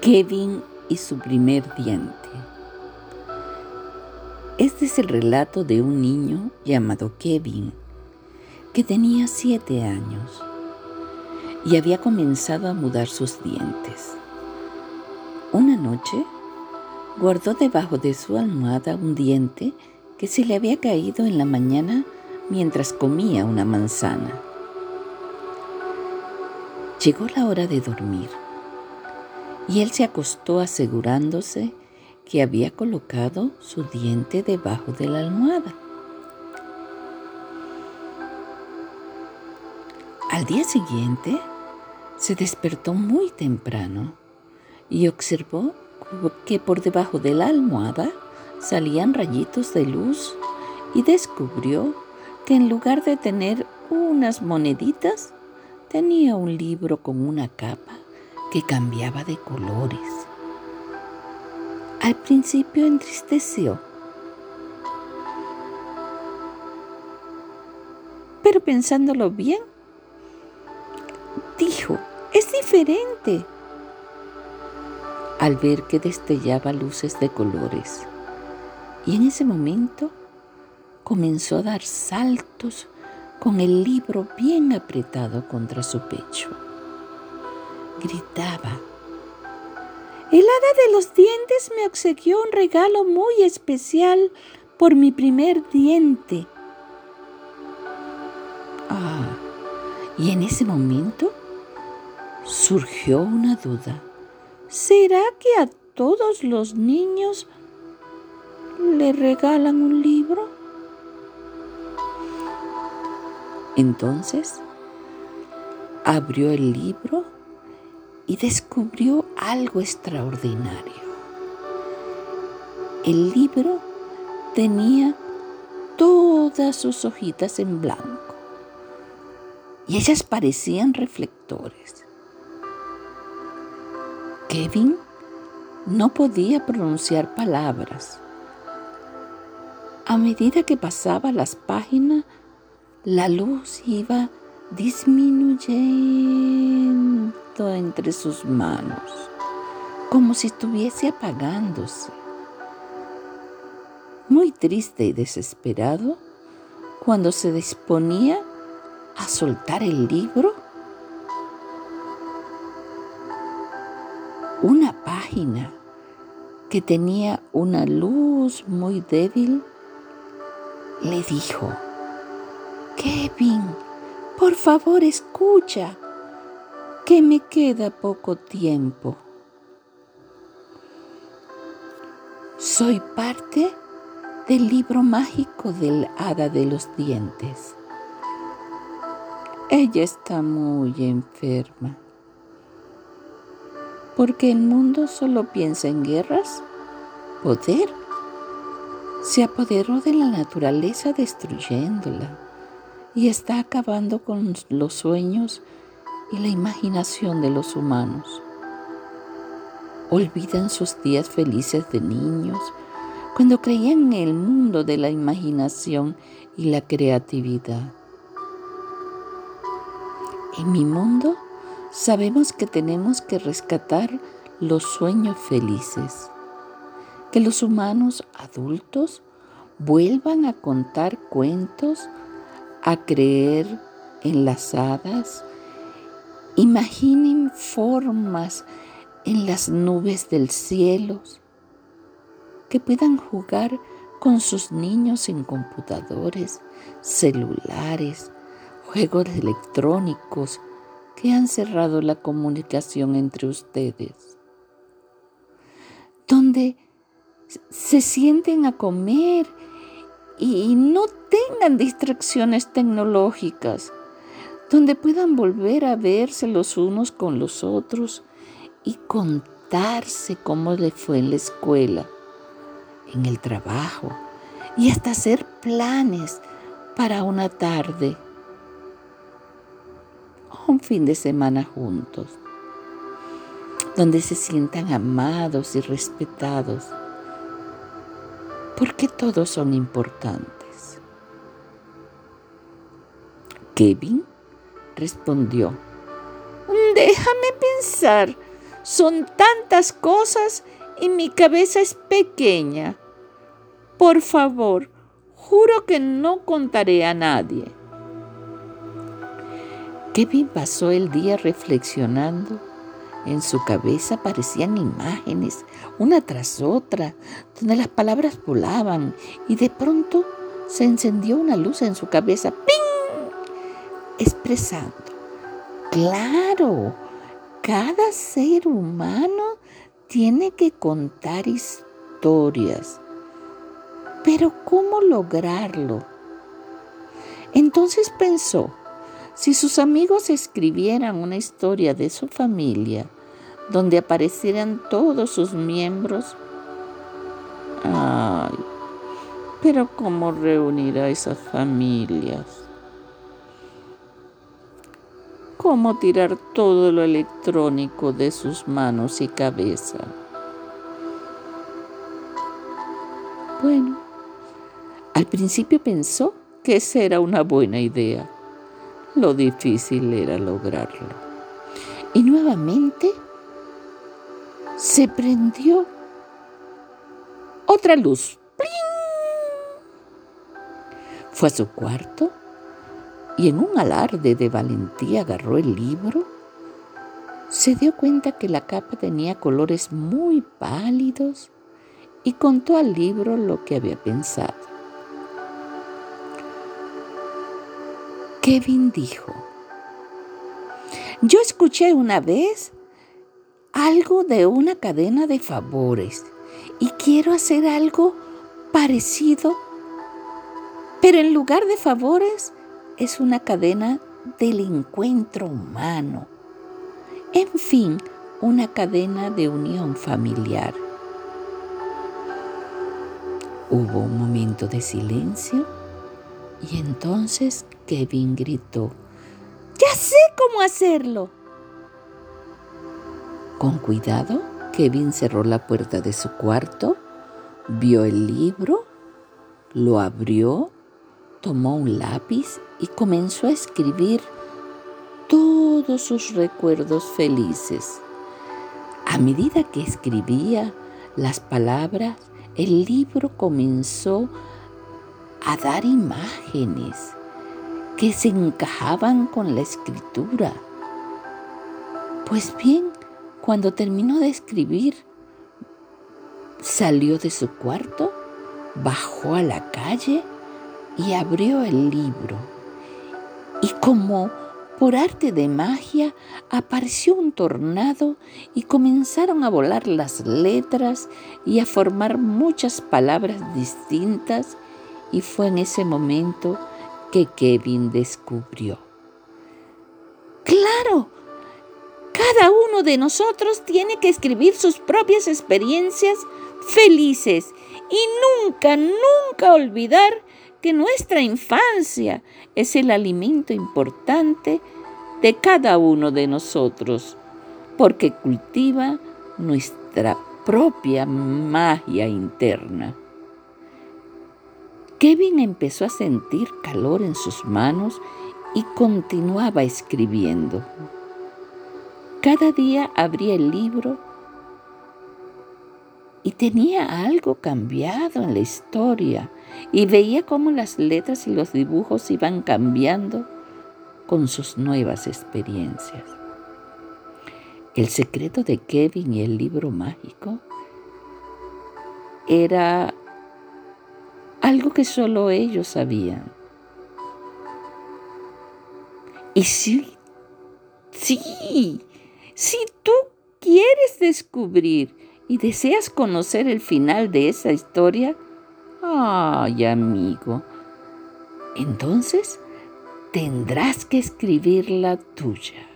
Kevin y su primer diente. Este es el relato de un niño llamado Kevin, que tenía siete años y había comenzado a mudar sus dientes. Una noche guardó debajo de su almohada un diente que se le había caído en la mañana mientras comía una manzana. Llegó la hora de dormir y él se acostó asegurándose que había colocado su diente debajo de la almohada. Al día siguiente se despertó muy temprano y observó que por debajo de la almohada salían rayitos de luz y descubrió que en lugar de tener unas moneditas, tenía un libro con una capa que cambiaba de colores. Al principio entristeció, pero pensándolo bien, dijo, es diferente. Al ver que destellaba luces de colores. Y en ese momento comenzó a dar saltos con el libro bien apretado contra su pecho gritaba. El hada de los dientes me obsequió un regalo muy especial por mi primer diente. Ah, y en ese momento surgió una duda. ¿Será que a todos los niños le regalan un libro? Entonces abrió el libro y descubrió algo extraordinario. El libro tenía todas sus hojitas en blanco y ellas parecían reflectores. Kevin no podía pronunciar palabras. A medida que pasaba las páginas, la luz iba disminuyendo entre sus manos, como si estuviese apagándose. Muy triste y desesperado, cuando se disponía a soltar el libro, una página que tenía una luz muy débil le dijo, Kevin, por favor escucha, que me queda poco tiempo. Soy parte del libro mágico del hada de los dientes. Ella está muy enferma. Porque el mundo solo piensa en guerras, poder. Se apoderó de la naturaleza destruyéndola y está acabando con los sueños y la imaginación de los humanos. Olvidan sus días felices de niños cuando creían en el mundo de la imaginación y la creatividad. En mi mundo sabemos que tenemos que rescatar los sueños felices, que los humanos adultos vuelvan a contar cuentos, a creer en las hadas Imaginen formas en las nubes del cielo que puedan jugar con sus niños en computadores, celulares, juegos electrónicos que han cerrado la comunicación entre ustedes. Donde se sienten a comer y no tengan distracciones tecnológicas donde puedan volver a verse los unos con los otros y contarse cómo le fue en la escuela, en el trabajo y hasta hacer planes para una tarde o un fin de semana juntos, donde se sientan amados y respetados, porque todos son importantes. Kevin respondió, déjame pensar, Son tantas cosas y mi cabeza es pequeña. Por favor, juro que no contaré a nadie. Kevin pasó el día reflexionando. En su cabeza aparecían imágenes, una tras otra, donde las palabras volaban y de pronto se encendió una luz en su cabeza, ¡ping! Expresando, claro, cada ser humano tiene que contar historias. Pero ¿cómo lograrlo? Entonces pensó, si sus amigos escribieran una historia de su familia, donde aparecieran todos sus miembros, ay, pero ¿cómo reunir a esas familias? ¿Cómo tirar todo lo electrónico de sus manos y cabeza? Bueno, al principio pensó que esa era una buena idea. Lo difícil era lograrlo. Y nuevamente se prendió otra luz. Fue a su cuarto y en un alarde de valentía agarró el libro. Se dio cuenta que la capa tenía colores muy pálidos y contó al libro lo que había pensado. Kevin dijo, yo escuché una vez algo de una cadena de favores y quiero hacer algo parecido, pero en lugar de favores es una cadena del encuentro humano. En fin, una cadena de unión familiar. Hubo un momento de silencio y entonces Kevin gritó, ¡Ya sé cómo hacerlo! Con cuidado, Kevin cerró la puerta de su cuarto, vio el libro, lo abrió, tomó un lápiz y comenzó a escribir todos sus recuerdos felices. A medida que escribía las palabras, el libro comenzó a dar imágenes que se encajaban con la escritura. Pues bien, cuando terminó de escribir, salió de su cuarto, bajó a la calle y abrió el libro. Y como por arte de magia apareció un tornado y comenzaron a volar las letras y a formar muchas palabras distintas y fue en ese momento que Kevin descubrió. ¡Claro! Cada uno de nosotros tiene que escribir sus propias experiencias felices y nunca, nunca olvidar que nuestra infancia es el alimento importante de cada uno de nosotros, porque cultiva nuestra propia magia interna. Kevin empezó a sentir calor en sus manos y continuaba escribiendo. Cada día abría el libro y tenía algo cambiado en la historia y veía cómo las letras y los dibujos iban cambiando con sus nuevas experiencias. El secreto de Kevin y el libro mágico era algo que solo ellos sabían. Y sí, sí, si tú quieres descubrir y deseas conocer el final de esa historia, ay amigo, entonces tendrás que escribir la tuya.